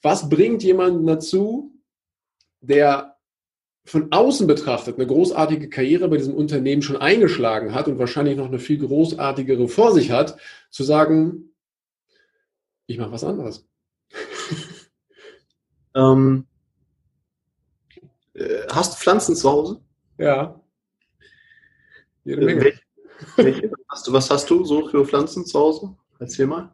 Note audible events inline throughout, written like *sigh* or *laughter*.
Was bringt jemanden dazu, der von außen betrachtet eine großartige Karriere bei diesem Unternehmen schon eingeschlagen hat und wahrscheinlich noch eine viel großartigere vor sich hat, zu sagen, ich mache was anderes. *laughs* ähm, äh, hast du Pflanzen zu Hause? Ja. Jede Menge. Welche, welche? Hast du, was hast du so für Pflanzen zu Hause? Erzähl mal.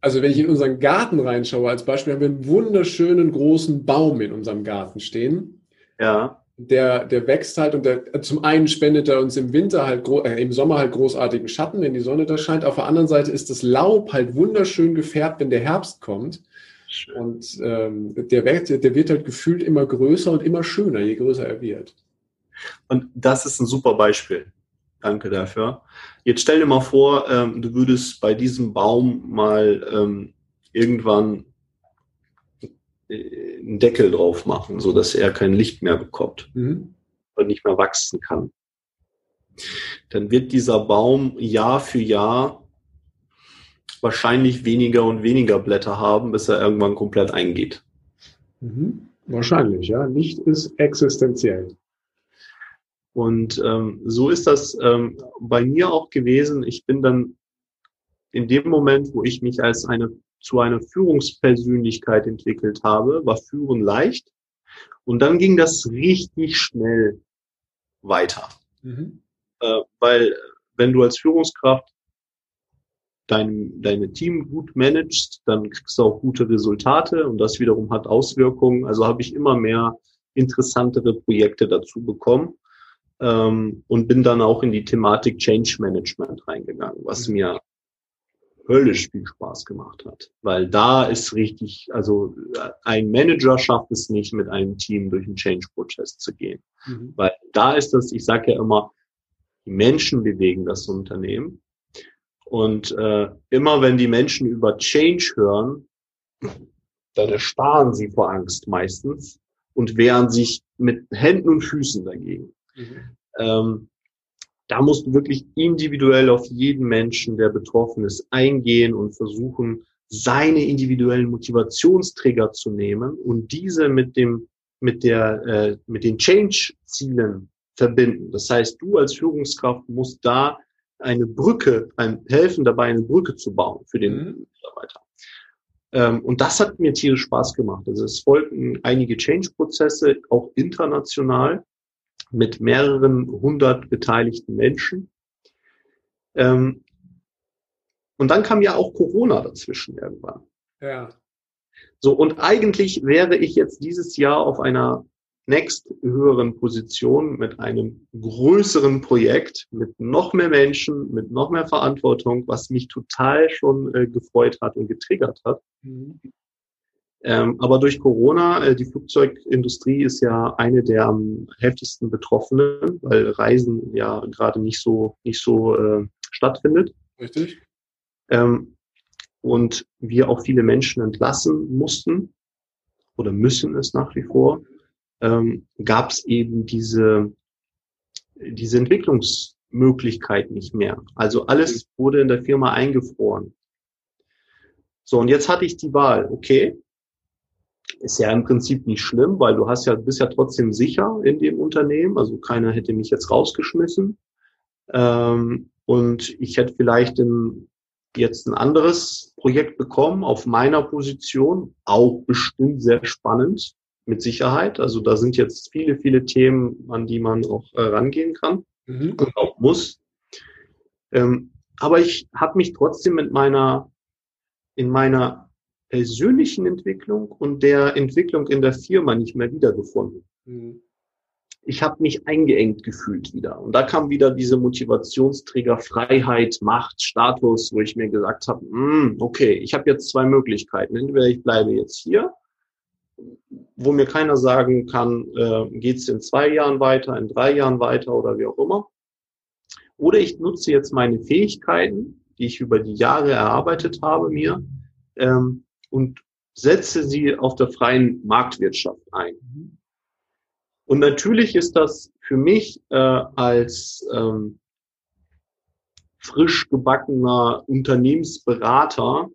Also wenn ich in unseren Garten reinschaue, als Beispiel haben wir einen wunderschönen großen Baum in unserem Garten stehen. Ja. Der, der wächst halt und der, zum einen spendet er uns im Winter halt, äh, im Sommer halt großartigen Schatten, wenn die Sonne da scheint. Auf der anderen Seite ist das Laub halt wunderschön gefärbt, wenn der Herbst kommt. Schön. Und ähm, der, der wird halt gefühlt immer größer und immer schöner, je größer er wird. Und das ist ein super Beispiel. Danke dafür. Jetzt stell dir mal vor, ähm, du würdest bei diesem Baum mal ähm, irgendwann äh, einen Deckel drauf machen, so dass er kein Licht mehr bekommt mhm. und nicht mehr wachsen kann. Dann wird dieser Baum Jahr für Jahr wahrscheinlich weniger und weniger Blätter haben, bis er irgendwann komplett eingeht. Mhm. Wahrscheinlich, ja. Licht ist existenziell. Und ähm, so ist das ähm, bei mir auch gewesen. Ich bin dann in dem Moment, wo ich mich als eine zu einer Führungspersönlichkeit entwickelt habe, war Führen leicht. Und dann ging das richtig schnell weiter. Mhm. Äh, weil wenn du als Führungskraft dein, deine Team gut managst, dann kriegst du auch gute Resultate und das wiederum hat Auswirkungen. Also habe ich immer mehr interessantere Projekte dazu bekommen ähm, und bin dann auch in die Thematik Change Management reingegangen, was mhm. mir höllisch viel Spaß gemacht hat, weil da ist richtig, also ein Manager schafft es nicht, mit einem Team durch einen Change-Prozess zu gehen, mhm. weil da ist das, ich sage ja immer, die Menschen bewegen das Unternehmen und äh, immer wenn die Menschen über Change hören, dann erstarren sie vor Angst meistens und wehren sich mit Händen und Füßen dagegen. Mhm. Ähm, da musst du wirklich individuell auf jeden Menschen, der betroffen ist, eingehen und versuchen, seine individuellen Motivationsträger zu nehmen und diese mit dem mit der äh, mit den Change-Zielen verbinden. Das heißt, du als Führungskraft musst da eine Brücke, ein, helfen dabei, eine Brücke zu bauen für den mhm. Mitarbeiter. Ähm, und das hat mir tierisch Spaß gemacht. Also es folgten einige Change-Prozesse, auch international mit mehreren hundert beteiligten Menschen. Ähm, und dann kam ja auch Corona dazwischen irgendwann. Ja. So, und eigentlich wäre ich jetzt dieses Jahr auf einer next höheren Position mit einem größeren Projekt, mit noch mehr Menschen, mit noch mehr Verantwortung, was mich total schon äh, gefreut hat und getriggert hat. Mhm. Ähm, aber durch Corona, äh, die Flugzeugindustrie ist ja eine der am heftigsten Betroffenen, weil Reisen ja gerade nicht so nicht so äh, stattfindet. Richtig. Ähm, und wir auch viele Menschen entlassen mussten oder müssen es nach wie vor, ähm, gab es eben diese diese Entwicklungsmöglichkeit nicht mehr. Also alles wurde in der Firma eingefroren. So, und jetzt hatte ich die Wahl, okay, ist ja im Prinzip nicht schlimm, weil du hast ja, bist ja trotzdem sicher in dem Unternehmen. Also keiner hätte mich jetzt rausgeschmissen. Ähm, und ich hätte vielleicht in, jetzt ein anderes Projekt bekommen auf meiner Position, auch bestimmt sehr spannend, mit Sicherheit. Also da sind jetzt viele, viele Themen, an die man auch äh, rangehen kann mhm. und auch muss. Ähm, aber ich habe mich trotzdem mit meiner, in meiner persönlichen Entwicklung und der Entwicklung in der Firma nicht mehr wiedergefunden. Mhm. Ich habe mich eingeengt gefühlt wieder. Und da kam wieder diese Motivationsträger Freiheit, Macht, Status, wo ich mir gesagt habe, mm, okay, ich habe jetzt zwei Möglichkeiten. Entweder ich bleibe jetzt hier, wo mir keiner sagen kann, äh, geht es in zwei Jahren weiter, in drei Jahren weiter oder wie auch immer. Oder ich nutze jetzt meine Fähigkeiten, die ich über die Jahre erarbeitet habe, mir, ähm, und setze sie auf der freien Marktwirtschaft ein. Und natürlich ist das für mich äh, als ähm, frisch gebackener Unternehmensberater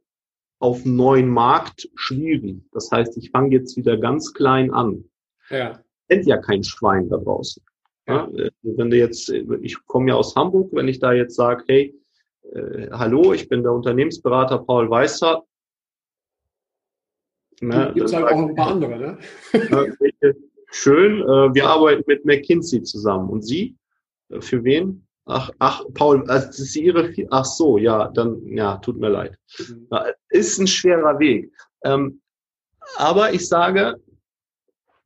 auf neuen Markt schwierig. Das heißt, ich fange jetzt wieder ganz klein an. Ja. Kennt ja kein Schwein da draußen. Ja. ja. Wenn du jetzt, ich komme ja aus Hamburg, wenn ich da jetzt sage, hey, äh, hallo, ich bin der Unternehmensberater Paul Weißer. Ne, Gibt es halt auch ein paar andere, ne? Schön, äh, wir arbeiten mit McKinsey zusammen. Und Sie? Äh, für wen? Ach, ach, Paul, also das ist Ihre, ach so, ja, dann, ja, tut mir leid. Mhm. Ist ein schwerer Weg. Ähm, aber ich sage,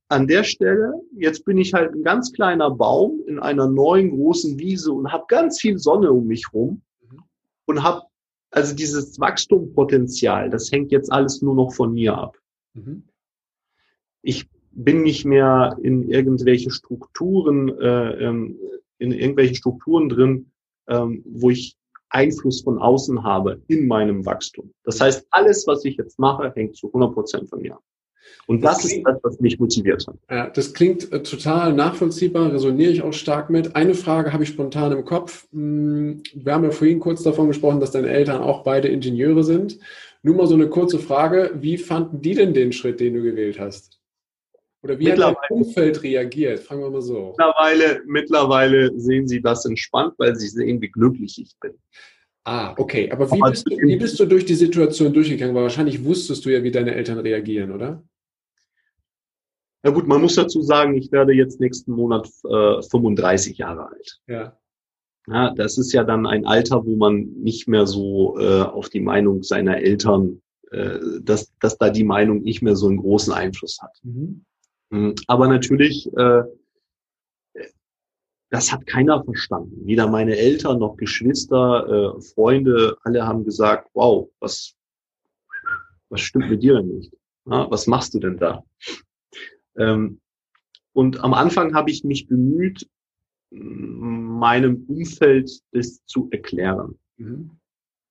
an der Stelle, jetzt bin ich halt ein ganz kleiner Baum in einer neuen großen Wiese und habe ganz viel Sonne um mich rum mhm. und habe also dieses Wachstumpotenzial, das hängt jetzt alles nur noch von mir ab. Mhm. Ich bin nicht mehr in irgendwelche Strukturen, äh, ähm, in irgendwelchen Strukturen drin, ähm, wo ich Einfluss von außen habe in meinem Wachstum. Das heißt, alles, was ich jetzt mache, hängt zu 100 Prozent von mir ab. Und das, das klingt, ist das, was mich motiviert hat. Ja, das klingt äh, total nachvollziehbar, resoniere ich auch stark mit. Eine Frage habe ich spontan im Kopf. Hm, wir haben ja vorhin kurz davon gesprochen, dass deine Eltern auch beide Ingenieure sind. Nur mal so eine kurze Frage. Wie fanden die denn den Schritt, den du gewählt hast? Oder wie hat dein Umfeld reagiert? Fragen wir mal so. Mittlerweile, mittlerweile sehen sie das entspannt, weil sie sehen, wie glücklich ich bin. Ah, okay. Aber wie bist, du, wie bist du durch die Situation durchgegangen? Weil wahrscheinlich wusstest du ja, wie deine Eltern reagieren, oder? Ja gut, man muss dazu sagen, ich werde jetzt nächsten Monat äh, 35 Jahre alt. Ja. ja. Das ist ja dann ein Alter, wo man nicht mehr so äh, auf die Meinung seiner Eltern, äh, dass, dass da die Meinung nicht mehr so einen großen Einfluss hat. Mhm. Hm, aber natürlich, äh, das hat keiner verstanden. Weder meine Eltern noch Geschwister, äh, Freunde, alle haben gesagt, wow, was, was stimmt mit dir denn nicht? Ja, was machst du denn da? Ähm, und am Anfang habe ich mich bemüht, meinem Umfeld das zu erklären. Mhm.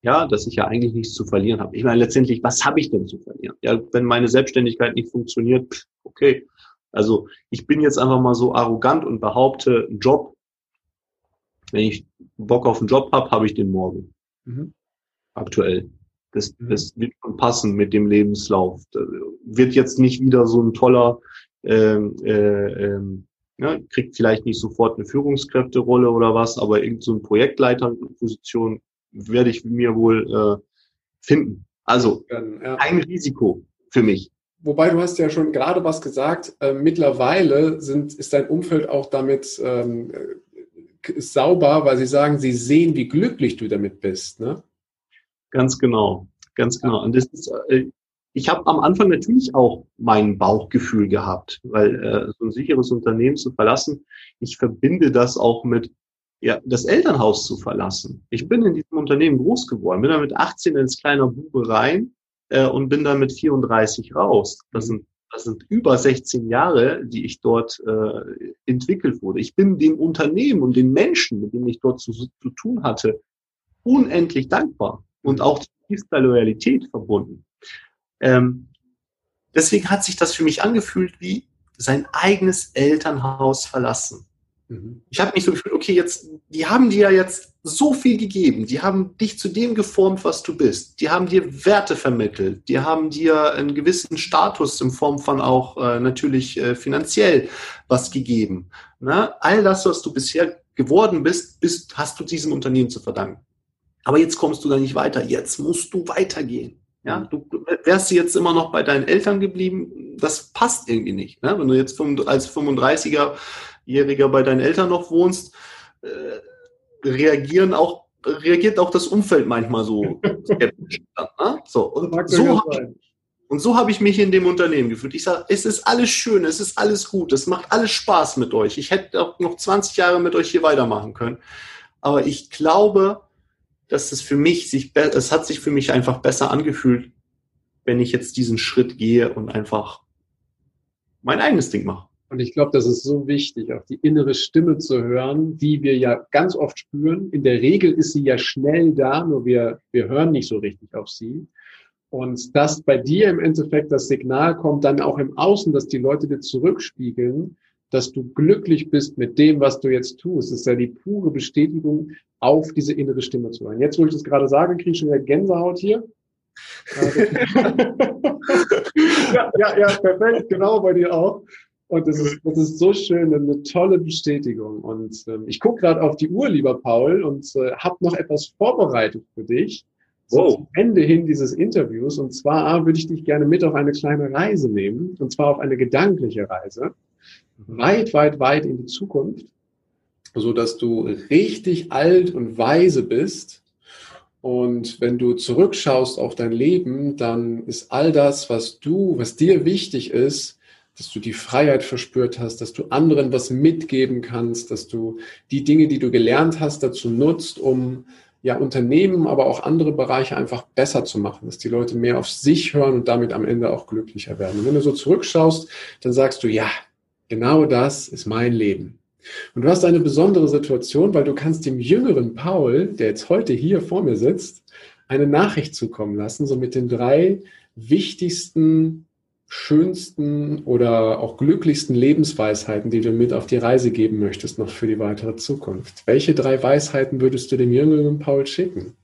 Ja, dass ich ja eigentlich nichts zu verlieren habe. Ich meine, letztendlich, was habe ich denn zu verlieren? Ja, wenn meine Selbstständigkeit nicht funktioniert, okay, also ich bin jetzt einfach mal so arrogant und behaupte, einen Job, wenn ich Bock auf einen Job habe, habe ich den morgen. Mhm. Aktuell. Das, mhm. das wird schon passen mit dem Lebenslauf. Das wird jetzt nicht wieder so ein toller, ähm, äh, ähm, ja, kriegt vielleicht nicht sofort eine Führungskräfterolle oder was, aber irgendeine so Projektleiterposition werde ich mir wohl äh, finden. Also ja. ein Risiko für mich. Wobei du hast ja schon gerade was gesagt, äh, mittlerweile sind, ist dein Umfeld auch damit ähm, äh, sauber, weil sie sagen, sie sehen, wie glücklich du damit bist. Ne? Ganz genau, ganz genau. Und das ist, äh, ich habe am Anfang natürlich auch mein Bauchgefühl gehabt, weil äh, so ein sicheres Unternehmen zu verlassen, ich verbinde das auch mit ja, das Elternhaus zu verlassen. Ich bin in diesem Unternehmen groß geworden, bin da mit 18 ins kleiner Bube rein äh, und bin dann mit 34 raus. Das sind, das sind über 16 Jahre, die ich dort äh, entwickelt wurde. Ich bin dem Unternehmen und den Menschen, mit denen ich dort zu, zu tun hatte, unendlich dankbar und auch tiefster Loyalität verbunden. Ähm, deswegen hat sich das für mich angefühlt wie sein eigenes Elternhaus verlassen. Mhm. Ich habe mich so gefühlt, okay, jetzt, die haben dir ja jetzt so viel gegeben, die haben dich zu dem geformt, was du bist, die haben dir Werte vermittelt, die haben dir einen gewissen Status in Form von auch äh, natürlich äh, finanziell was gegeben. Ne? All das, was du bisher geworden bist, bist, hast du diesem Unternehmen zu verdanken. Aber jetzt kommst du da nicht weiter, jetzt musst du weitergehen. Ja, mhm. du wärst jetzt immer noch bei deinen Eltern geblieben, das passt irgendwie nicht. Ne? Wenn du jetzt als 35er Jähriger bei deinen Eltern noch wohnst, äh, reagieren auch, reagiert auch das Umfeld manchmal so *laughs* skeptisch. ne? So, und so habe ich, und so habe ich mich in dem Unternehmen gefühlt. Ich sage, es ist alles schön, es ist alles gut, es macht alles Spaß mit euch. Ich hätte auch noch 20 Jahre mit euch hier weitermachen können. Aber ich glaube, dass es für mich sich, es hat sich für mich einfach besser angefühlt, wenn ich jetzt diesen Schritt gehe und einfach mein eigenes Ding mache. Und ich glaube, das ist so wichtig, auch die innere Stimme zu hören, die wir ja ganz oft spüren. In der Regel ist sie ja schnell da, nur wir, wir hören nicht so richtig auf sie. Und dass bei dir im Endeffekt das Signal kommt, dann auch im Außen, dass die Leute dir zurückspiegeln, dass du glücklich bist mit dem, was du jetzt tust. Das ist ja die pure Bestätigung, auf diese innere Stimme zu hören. Jetzt, wo ich das gerade sage, kriege ich schon wieder Gänsehaut hier. *laughs* ja, ja, ja, perfekt, genau bei dir auch. Und das ist, das ist so schön, eine tolle Bestätigung. Und ähm, ich gucke gerade auf die Uhr, lieber Paul, und äh, habe noch etwas vorbereitet für dich wow. zum Ende hin dieses Interviews. Und zwar würde ich dich gerne mit auf eine kleine Reise nehmen, und zwar auf eine gedankliche Reise, weit, weit, weit in die Zukunft, so dass du richtig alt und weise bist. Und wenn du zurückschaust auf dein Leben, dann ist all das, was du, was dir wichtig ist, dass du die Freiheit verspürt hast, dass du anderen was mitgeben kannst, dass du die Dinge, die du gelernt hast, dazu nutzt, um ja, Unternehmen, aber auch andere Bereiche einfach besser zu machen, dass die Leute mehr auf sich hören und damit am Ende auch glücklicher werden. Und wenn du so zurückschaust, dann sagst du, ja, genau das ist mein Leben. Und du hast eine besondere Situation, weil du kannst dem jüngeren Paul, der jetzt heute hier vor mir sitzt, eine Nachricht zukommen lassen, so mit den drei wichtigsten schönsten oder auch glücklichsten Lebensweisheiten, die du mit auf die Reise geben möchtest, noch für die weitere Zukunft? Welche drei Weisheiten würdest du dem jüngeren Paul schicken?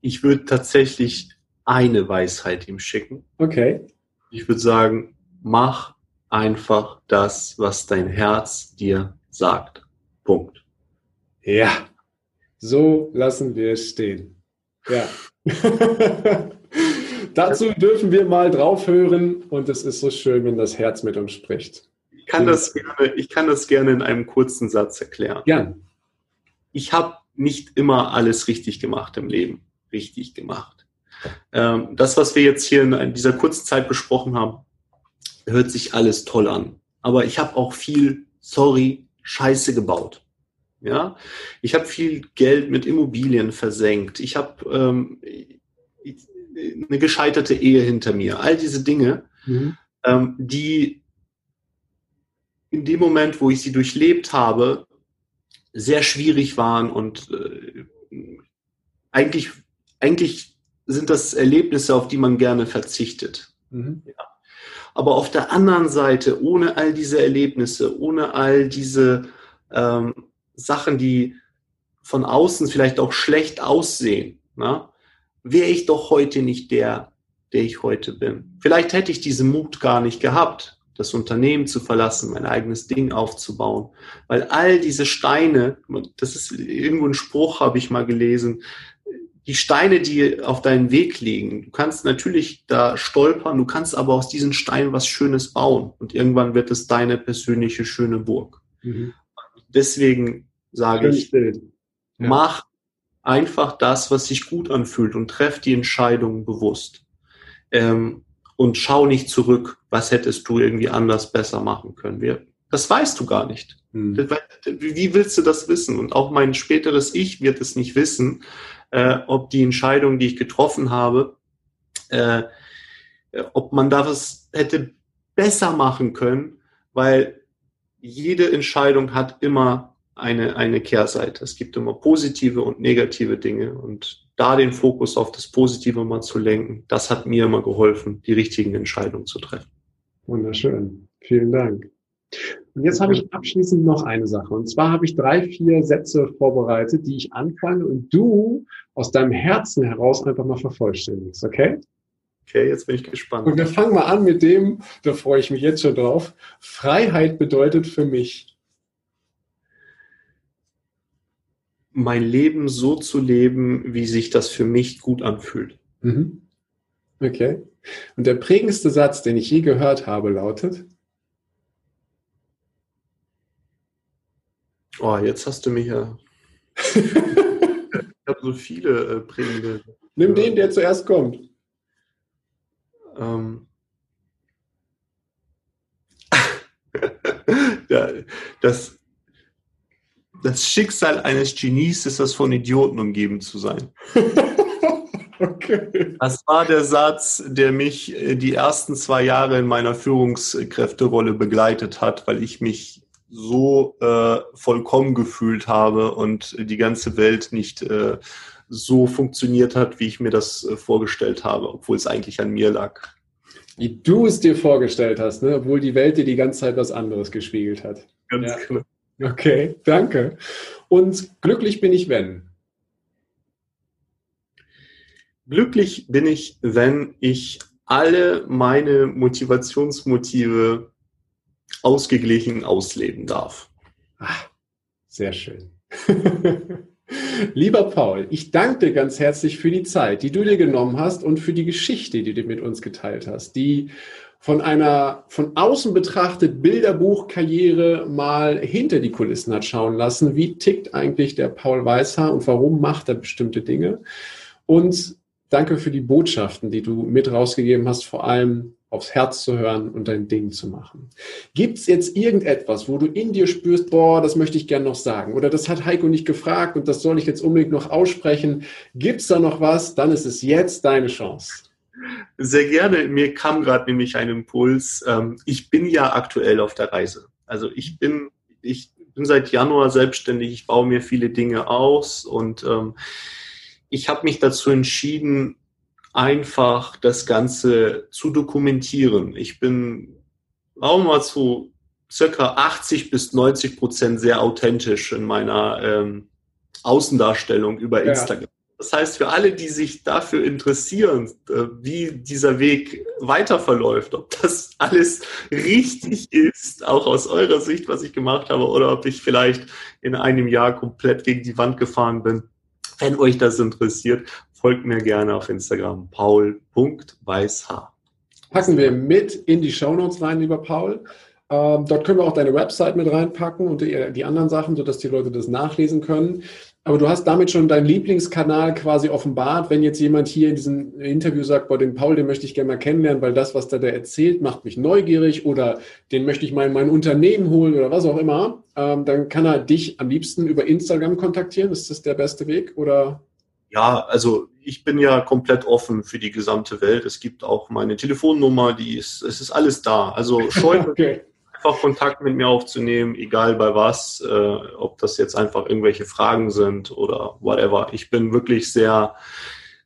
Ich würde tatsächlich eine Weisheit ihm schicken. Okay. Ich würde sagen, mach einfach das, was dein Herz dir sagt. Punkt. Ja, so lassen wir es stehen. Ja. *laughs* Dazu dürfen wir mal draufhören und es ist so schön, wenn das Herz mit uns spricht. Ich kann das gerne, ich kann das gerne in einem kurzen Satz erklären. Gern. Ich habe nicht immer alles richtig gemacht im Leben. Richtig gemacht. Ähm, das, was wir jetzt hier in dieser kurzen Zeit besprochen haben, hört sich alles toll an. Aber ich habe auch viel, sorry, Scheiße gebaut. Ja, ich habe viel Geld mit Immobilien versenkt. Ich habe ähm, eine gescheiterte Ehe hinter mir. All diese Dinge, mhm. ähm, die in dem Moment, wo ich sie durchlebt habe, sehr schwierig waren und äh, eigentlich, eigentlich sind das Erlebnisse, auf die man gerne verzichtet. Mhm. Ja. Aber auf der anderen Seite, ohne all diese Erlebnisse, ohne all diese ähm, Sachen, die von außen vielleicht auch schlecht aussehen, na, wäre ich doch heute nicht der, der ich heute bin. Vielleicht hätte ich diesen Mut gar nicht gehabt, das Unternehmen zu verlassen, mein eigenes Ding aufzubauen, weil all diese Steine, das ist irgendwo ein Spruch, habe ich mal gelesen, die Steine, die auf deinem Weg liegen, du kannst natürlich da stolpern, du kannst aber aus diesen Steinen was Schönes bauen und irgendwann wird es deine persönliche schöne Burg. Mhm. Deswegen sage ich, ja. mach einfach das, was sich gut anfühlt und treff die Entscheidung bewusst. Ähm, und schau nicht zurück, was hättest du irgendwie anders besser machen können. Wir, das weißt du gar nicht. Hm. Wie willst du das wissen? Und auch mein späteres Ich wird es nicht wissen, äh, ob die Entscheidung, die ich getroffen habe, äh, ob man da was hätte besser machen können, weil jede Entscheidung hat immer eine, eine Kehrseite. Es gibt immer positive und negative Dinge und da den Fokus auf das Positive mal zu lenken, das hat mir immer geholfen, die richtigen Entscheidungen zu treffen. Wunderschön. Vielen Dank. Und jetzt habe ich abschließend noch eine Sache. Und zwar habe ich drei, vier Sätze vorbereitet, die ich anfange und du aus deinem Herzen heraus einfach mal vervollständigst, okay? Okay, jetzt bin ich gespannt. Und wir fangen mal an mit dem, da freue ich mich jetzt schon drauf. Freiheit bedeutet für mich mein Leben so zu leben, wie sich das für mich gut anfühlt. Mhm. Okay. Und der prägendste Satz, den ich je gehört habe, lautet? Oh, jetzt hast du mich ja. *laughs* ich habe so viele äh, prägende. Nimm den, der zuerst kommt. Ähm. *laughs* ja, das, das Schicksal eines Genies ist es, von Idioten umgeben zu sein. *laughs* okay. Das war der Satz, der mich äh, die ersten zwei Jahre in meiner Führungskräfterolle begleitet hat, weil ich mich so äh, vollkommen gefühlt habe und die ganze Welt nicht äh, so funktioniert hat, wie ich mir das äh, vorgestellt habe, obwohl es eigentlich an mir lag. Wie du es dir vorgestellt hast, ne? obwohl die Welt dir die ganze Zeit was anderes gespiegelt hat. Ganz ja. genau. Okay, danke. Und glücklich bin ich, wenn? Glücklich bin ich, wenn ich alle meine Motivationsmotive ausgeglichen ausleben darf. Ach, sehr schön. *laughs* Lieber Paul, ich danke dir ganz herzlich für die Zeit, die du dir genommen hast und für die Geschichte, die du mit uns geteilt hast, die von einer von außen betrachtet Bilderbuchkarriere mal hinter die Kulissen hat schauen lassen. Wie tickt eigentlich der Paul Weißhaar und warum macht er bestimmte Dinge? Und danke für die Botschaften, die du mit rausgegeben hast, vor allem aufs Herz zu hören und dein Ding zu machen. Gibt es jetzt irgendetwas, wo du in dir spürst, boah, das möchte ich gerne noch sagen oder das hat Heiko nicht gefragt und das soll ich jetzt unbedingt noch aussprechen? Gibt es da noch was? Dann ist es jetzt deine Chance. Sehr gerne. Mir kam gerade nämlich ein Impuls. Ähm, ich bin ja aktuell auf der Reise. Also ich bin, ich bin seit Januar selbstständig. Ich baue mir viele Dinge aus und ähm, ich habe mich dazu entschieden, einfach das Ganze zu dokumentieren. Ich bin auch mal zu circa 80 bis 90 Prozent sehr authentisch in meiner ähm, Außendarstellung über Instagram. Ja. Das heißt, für alle, die sich dafür interessieren, äh, wie dieser Weg weiter verläuft, ob das alles richtig ist, auch aus eurer Sicht, was ich gemacht habe, oder ob ich vielleicht in einem Jahr komplett gegen die Wand gefahren bin, wenn euch das interessiert, folgt mir gerne auf Instagram paul.weißhaar. Packen wir mit in die Shownotes rein, lieber Paul. Ähm, dort können wir auch deine Website mit reinpacken und die, die anderen Sachen, sodass die Leute das nachlesen können. Aber du hast damit schon deinen Lieblingskanal quasi offenbart. Wenn jetzt jemand hier in diesem Interview sagt, boah, den Paul, den möchte ich gerne mal kennenlernen, weil das, was der da erzählt, macht mich neugierig oder den möchte ich mal in mein Unternehmen holen oder was auch immer, ähm, dann kann er dich am liebsten über Instagram kontaktieren. Ist das der beste Weg oder? Ja, also ich bin ja komplett offen für die gesamte Welt. Es gibt auch meine Telefonnummer, die ist, es ist alles da. Also *laughs* scheut okay. einfach Kontakt mit mir aufzunehmen, egal bei was, äh, ob das jetzt einfach irgendwelche Fragen sind oder whatever. Ich bin wirklich sehr,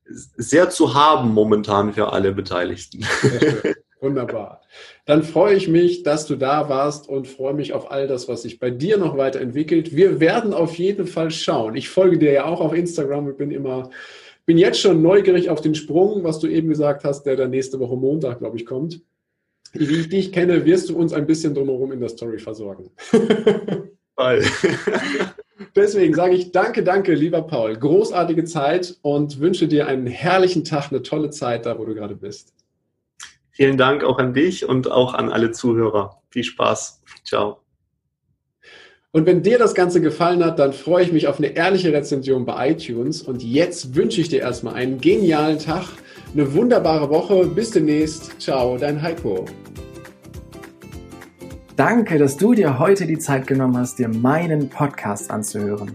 sehr zu haben momentan für alle Beteiligten. *laughs* Wunderbar. Dann freue ich mich, dass du da warst und freue mich auf all das, was sich bei dir noch weiterentwickelt. Wir werden auf jeden Fall schauen. Ich folge dir ja auch auf Instagram und bin immer, bin jetzt schon neugierig auf den Sprung, was du eben gesagt hast, der dann nächste Woche Montag, glaube ich, kommt. Wie ich dich kenne, wirst du uns ein bisschen drumherum in der Story versorgen. *laughs* *laughs* Deswegen sage ich danke, danke, lieber Paul. Großartige Zeit und wünsche dir einen herrlichen Tag, eine tolle Zeit da, wo du gerade bist. Vielen Dank auch an dich und auch an alle Zuhörer. Viel Spaß. Ciao. Und wenn dir das Ganze gefallen hat, dann freue ich mich auf eine ehrliche Rezension bei iTunes. Und jetzt wünsche ich dir erstmal einen genialen Tag, eine wunderbare Woche. Bis demnächst. Ciao, dein Heiko. Danke, dass du dir heute die Zeit genommen hast, dir meinen Podcast anzuhören.